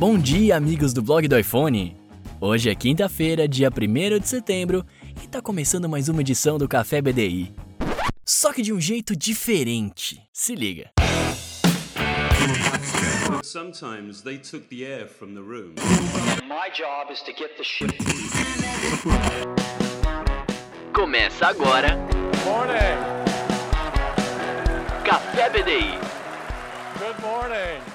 Bom dia, amigos do blog do iPhone! Hoje é quinta-feira, dia 1 de setembro, e tá começando mais uma edição do Café BDI. Só que de um jeito diferente. Se liga. Sometimes they took the air from the room. My job is to get the shit. Começa agora Morning. Café BDI. Good morning.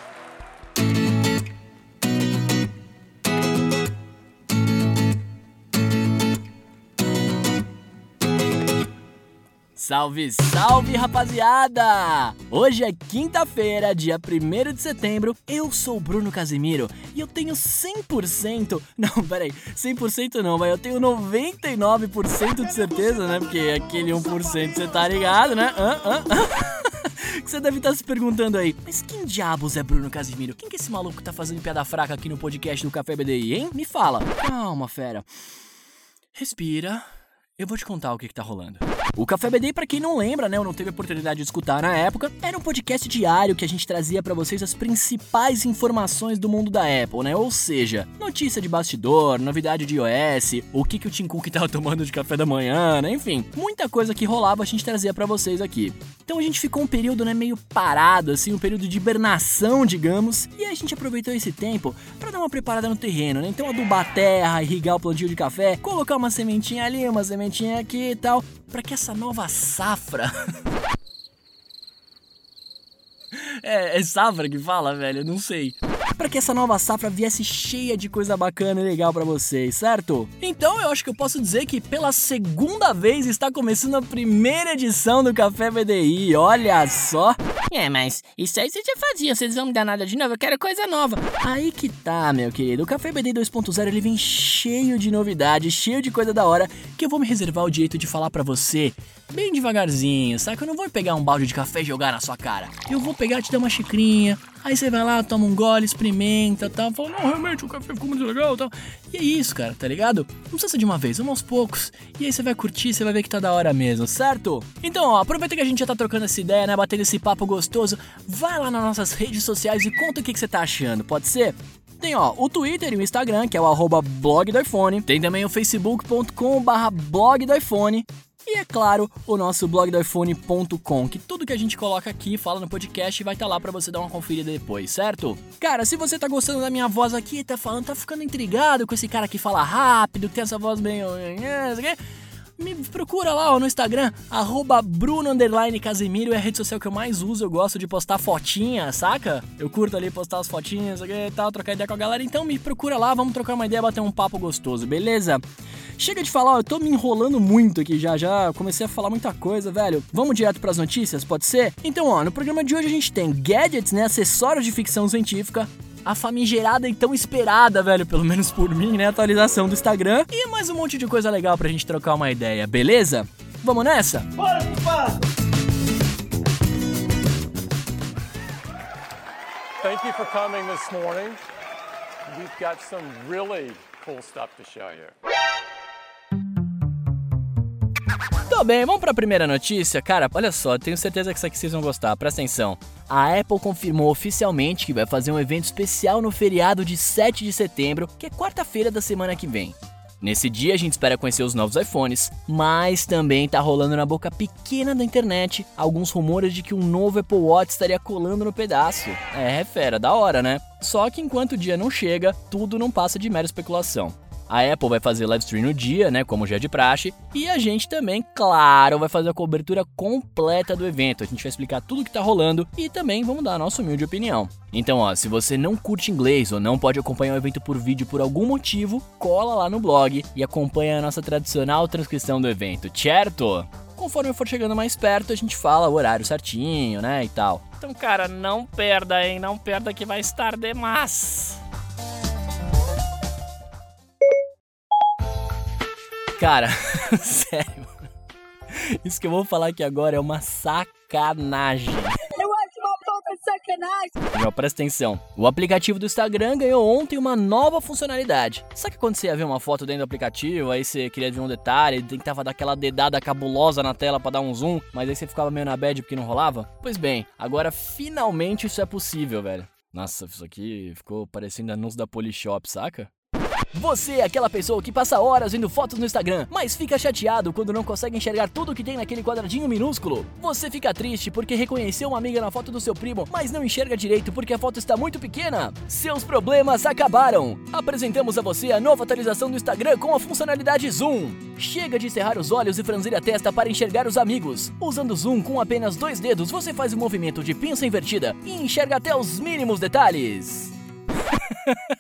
Salve, salve, rapaziada! Hoje é quinta-feira, dia 1 de setembro. Eu sou o Bruno Casimiro e eu tenho 100%. Não, peraí, 100% não, mas eu tenho 99% de certeza, né? Porque aquele 1% você tá ligado, né? Hã, hã, que você deve estar se perguntando aí, mas quem diabos é Bruno Casimiro? Quem que é esse maluco que tá fazendo piada fraca aqui no podcast do Café BDI, hein? Me fala. Calma, fera. Respira. Eu vou te contar o que, que tá rolando. O Café BD, pra quem não lembra, né, ou não teve oportunidade de escutar na época, era um podcast diário que a gente trazia pra vocês as principais informações do mundo da Apple, né? Ou seja, notícia de bastidor, novidade de iOS, o que, que o Tim Cook tava tomando de café da manhã, né? Enfim, muita coisa que rolava a gente trazia pra vocês aqui. Então a gente ficou um período, né, meio parado, assim, um período de hibernação, digamos, e a gente aproveitou esse tempo pra dar uma preparada no terreno, né? Então adubar a terra, irrigar o plantio de café, colocar uma sementinha ali, uma sementinha aqui e tal, para que essa nova safra. é, é safra que fala, velho? Eu não sei. Para que essa nova safra viesse cheia de coisa bacana e legal para vocês, certo? Então eu acho que eu posso dizer que pela segunda vez está começando a primeira edição do Café BDI. Olha só! É, mas isso aí vocês já faziam, vocês vão me dar nada de novo, eu quero coisa nova. Aí que tá, meu querido. O Café BD 2.0 ele vem cheio de novidades, cheio de coisa da hora, que eu vou me reservar o direito de falar pra você bem devagarzinho, saca? Eu não vou pegar um balde de café e jogar na sua cara. Eu vou pegar te dar uma xicrinha, aí você vai lá, toma um gole, experimenta tal, fala, não, realmente o café ficou muito legal tal. E é isso, cara, tá ligado? Não precisa de uma vez, vamos aos poucos. E aí você vai curtir, você vai ver que tá da hora mesmo, certo? Então, ó, aproveita que a gente já tá trocando essa ideia, né? Batendo esse papo gostoso. Vai lá nas nossas redes sociais e conta o que, que você tá achando, pode ser? Tem ó, o Twitter e o Instagram, que é o arroba blog do iPhone. Tem também o facebook.com barra blog do iPhone. E é claro, o nosso blog do iPhone.com, que tudo que a gente coloca aqui, fala no podcast, vai estar tá lá para você dar uma conferida depois, certo? Cara, se você tá gostando da minha voz aqui, tá falando, tá ficando intrigado com esse cara que fala rápido, que tem essa voz meio. Me procura lá ó, no Instagram, arroba Bruno é a rede social que eu mais uso, eu gosto de postar fotinha, saca? Eu curto ali postar as fotinhas e tal, trocar ideia com a galera, então me procura lá, vamos trocar uma ideia, bater um papo gostoso, beleza? Chega de falar, eu tô me enrolando muito aqui já, já comecei a falar muita coisa, velho. Vamos direto pras notícias, pode ser? Então, ó, no programa de hoje a gente tem gadgets, né, acessórios de ficção científica, a famigerada e tão esperada, velho, pelo menos por mim, né, atualização do Instagram e mais um monte de coisa legal pra gente trocar uma ideia, beleza? Vamos nessa? Bora, culpado. Thank you for coming this morning. We've got some really cool stuff to show you. Tô bem, vamos pra primeira notícia? Cara, olha só, tenho certeza que isso aqui vocês vão gostar, presta atenção. A Apple confirmou oficialmente que vai fazer um evento especial no feriado de 7 de setembro, que é quarta-feira da semana que vem. Nesse dia a gente espera conhecer os novos iPhones, mas também tá rolando na boca pequena da internet alguns rumores de que um novo Apple Watch estaria colando no pedaço. É, fera, da hora, né? Só que enquanto o dia não chega, tudo não passa de mera especulação. A Apple vai fazer live stream no dia, né, como já é de praxe, e a gente também, claro, vai fazer a cobertura completa do evento. A gente vai explicar tudo o que tá rolando e também vamos dar a nossa humilde opinião. Então, ó, se você não curte inglês ou não pode acompanhar o evento por vídeo por algum motivo, cola lá no blog e acompanha a nossa tradicional transcrição do evento, certo? Conforme for chegando mais perto, a gente fala o horário certinho, né, e tal. Então, cara, não perda, hein? Não perda que vai estar demais. Cara, sério. Isso que eu vou falar aqui agora é uma sacanagem. Eu acho uma pouca sacanagem. Não, presta atenção. O aplicativo do Instagram ganhou ontem uma nova funcionalidade. Sabe que quando você ia ver uma foto dentro do aplicativo, aí você queria ver um detalhe, tentava dar aquela dedada cabulosa na tela para dar um zoom, mas aí você ficava meio na bad porque não rolava? Pois bem, agora finalmente isso é possível, velho. Nossa, isso aqui ficou parecendo anúncio da Polishop, saca? Você é aquela pessoa que passa horas vendo fotos no Instagram, mas fica chateado quando não consegue enxergar tudo que tem naquele quadradinho minúsculo. Você fica triste porque reconheceu uma amiga na foto do seu primo, mas não enxerga direito porque a foto está muito pequena. Seus problemas acabaram. Apresentamos a você a nova atualização do Instagram com a funcionalidade Zoom. Chega de cerrar os olhos e franzir a testa para enxergar os amigos. Usando Zoom com apenas dois dedos, você faz o movimento de pinça invertida e enxerga até os mínimos detalhes.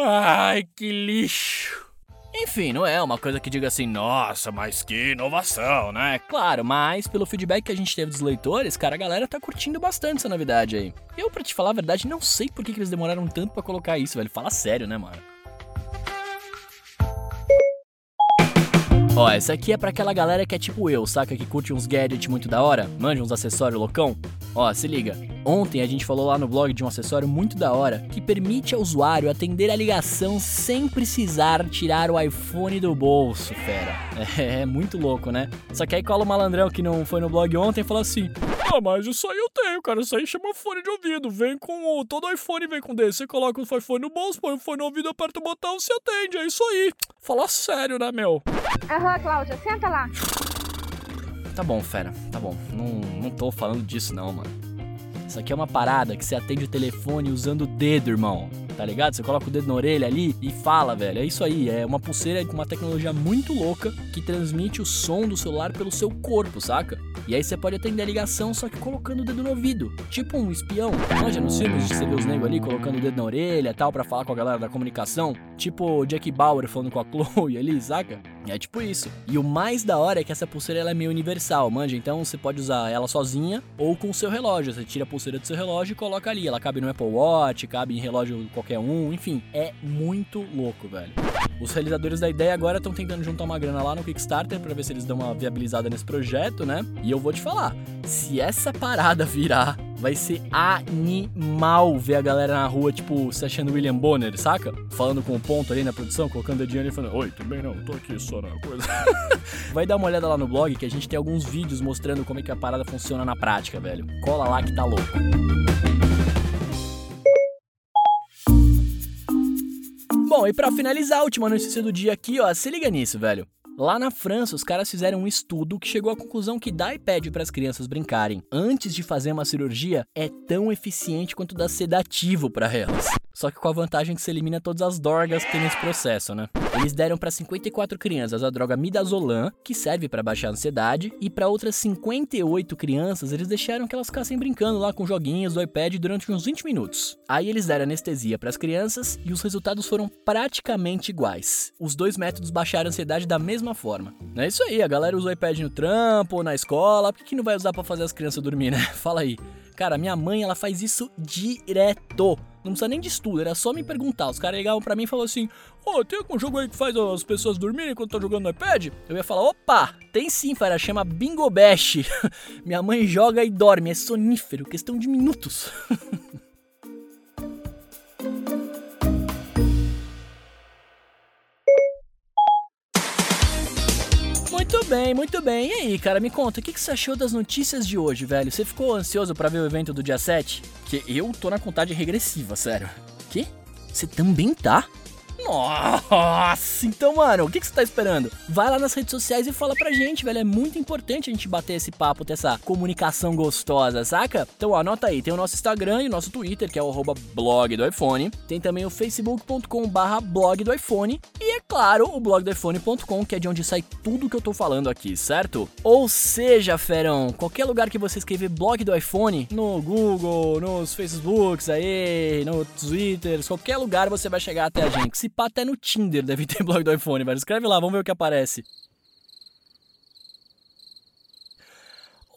Ai, que lixo. Enfim, não é uma coisa que diga assim, nossa, mas que inovação, né? Claro, mas pelo feedback que a gente teve dos leitores, cara, a galera tá curtindo bastante essa novidade aí. Eu, pra te falar a verdade, não sei por que, que eles demoraram tanto pra colocar isso, velho. Fala sério, né, mano? Ó, essa aqui é pra aquela galera que é tipo eu, saca? Que curte uns gadgets muito da hora, manja uns acessórios loucão. Ó, se liga. Ontem a gente falou lá no blog de um acessório muito da hora que permite ao usuário atender a ligação sem precisar tirar o iPhone do bolso, fera. É, é muito louco, né? Só que aí cola o malandrão que não foi no blog ontem e fala assim: Ah, mas isso aí eu tenho, cara. Isso aí chama fone de ouvido. Vem com. Todo iPhone vem com desse. Você coloca o iPhone no bolso, põe o fone no ouvido, aperta o botão, se atende. É isso aí. Fala sério, né, meu? Aham, Cláudia, senta lá. Tá bom, fera, tá bom. Não, não tô falando disso não, mano. Isso aqui é uma parada que você atende o telefone usando o dedo, irmão. Tá ligado? Você coloca o dedo na orelha ali e fala, velho. É isso aí. É uma pulseira com uma tecnologia muito louca que transmite o som do celular pelo seu corpo, saca? E aí você pode atender a ligação só que colocando o dedo no ouvido. Tipo um espião. Manja nos filmes de você os negros ali colocando o dedo na orelha tal pra falar com a galera da comunicação. Tipo Jack Bauer falando com a Chloe ali, saca? É tipo isso. E o mais da hora é que essa pulseira ela é meio universal, manja. Então você pode usar ela sozinha ou com o seu relógio. Você tira a pulseira do seu relógio e coloca ali. Ela cabe no Apple Watch, cabe em relógio qualquer um, enfim. É muito louco, velho. Os realizadores da ideia agora estão tentando juntar uma grana lá no Kickstarter para ver se eles dão uma viabilizada nesse projeto, né? E eu vou te falar, se essa parada virar, vai ser animal ver a galera na rua, tipo, se achando William Bonner, saca? Falando com o ponto ali na produção, colocando o ali e falando, oi, bem não, tô aqui só na coisa. vai dar uma olhada lá no blog que a gente tem alguns vídeos mostrando como é que a parada funciona na prática, velho. Cola lá que tá louco. Bom, e pra finalizar, a última notícia do dia aqui, ó, se liga nisso, velho. Lá na França, os caras fizeram um estudo que chegou à conclusão que dar iPad para as crianças brincarem antes de fazer uma cirurgia é tão eficiente quanto dar sedativo para elas. Só que com a vantagem que se elimina todas as dorgas que tem nesse processo, né? Eles deram para 54 crianças a droga midazolam, que serve para baixar a ansiedade, e para outras 58 crianças eles deixaram que elas ficassem brincando lá com joguinhos do iPad durante uns 20 minutos. Aí eles deram anestesia para as crianças e os resultados foram praticamente iguais. Os dois métodos baixaram a ansiedade da mesma forma. É isso aí, a galera usa o iPad no trampo ou na escola, por que, que não vai usar para fazer as crianças dormir, né? Fala aí. Cara, minha mãe, ela faz isso direto. Não precisa nem de estudo, era só me perguntar. Os caras ligavam pra mim e falavam assim: Ô, oh, tem algum jogo aí que faz as pessoas dormirem quando estão jogando no iPad? Eu ia falar: opa, tem sim, cara, chama Bingo Bash. Minha mãe joga e dorme, é sonífero, questão de minutos. bem, muito bem. E aí, cara, me conta, o que, que você achou das notícias de hoje, velho? Você ficou ansioso pra ver o evento do dia 7? Que eu tô na contagem regressiva, sério. Que? Você também tá? Nossa! Então, mano, o que, que você tá esperando? Vai lá nas redes sociais e fala pra gente, velho. É muito importante a gente bater esse papo, ter essa comunicação gostosa, saca? Então, ó, anota aí. Tem o nosso Instagram e o nosso Twitter, que é o blog do iPhone. Tem também o facebook.com barra blog do iPhone. E, é claro, o blog do iPhone.com, que é de onde sai tudo que eu tô falando aqui, certo? Ou seja, ferão, qualquer lugar que você escrever blog do iPhone, no Google, nos Facebooks aí, no Twitter, qualquer lugar você vai chegar até a gente. Se pá, até no Tinder deve ter blog do iPhone, velho. Escreve lá, vamos ver o que aparece.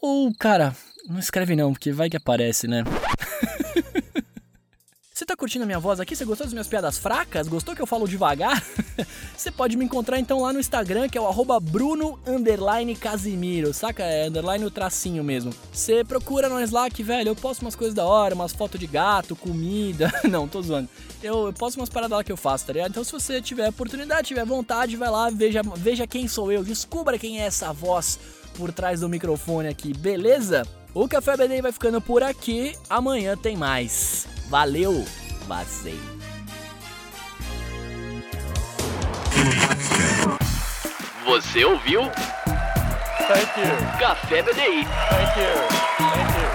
Ou, cara, não escreve não, porque vai que aparece, né? Você tá curtindo a minha voz aqui? Você gostou das minhas piadas fracas? Gostou que eu falo devagar? Você pode me encontrar então lá no Instagram, que é o arroba Bruno Casimiro, saca? É underline o tracinho mesmo. Você procura nós lá que, velho, eu posto umas coisas da hora, umas fotos de gato, comida. Não, tô zoando. Eu, eu posto umas paradas lá que eu faço, tá ligado? Então se você tiver oportunidade, tiver vontade, vai lá, veja, veja quem sou eu, descubra quem é essa voz por trás do microfone aqui, beleza? O Café BD vai ficando por aqui. Amanhã tem mais. Valeu, vazei. Você ouviu Thank you. Café BDI. Thank you. Thank you.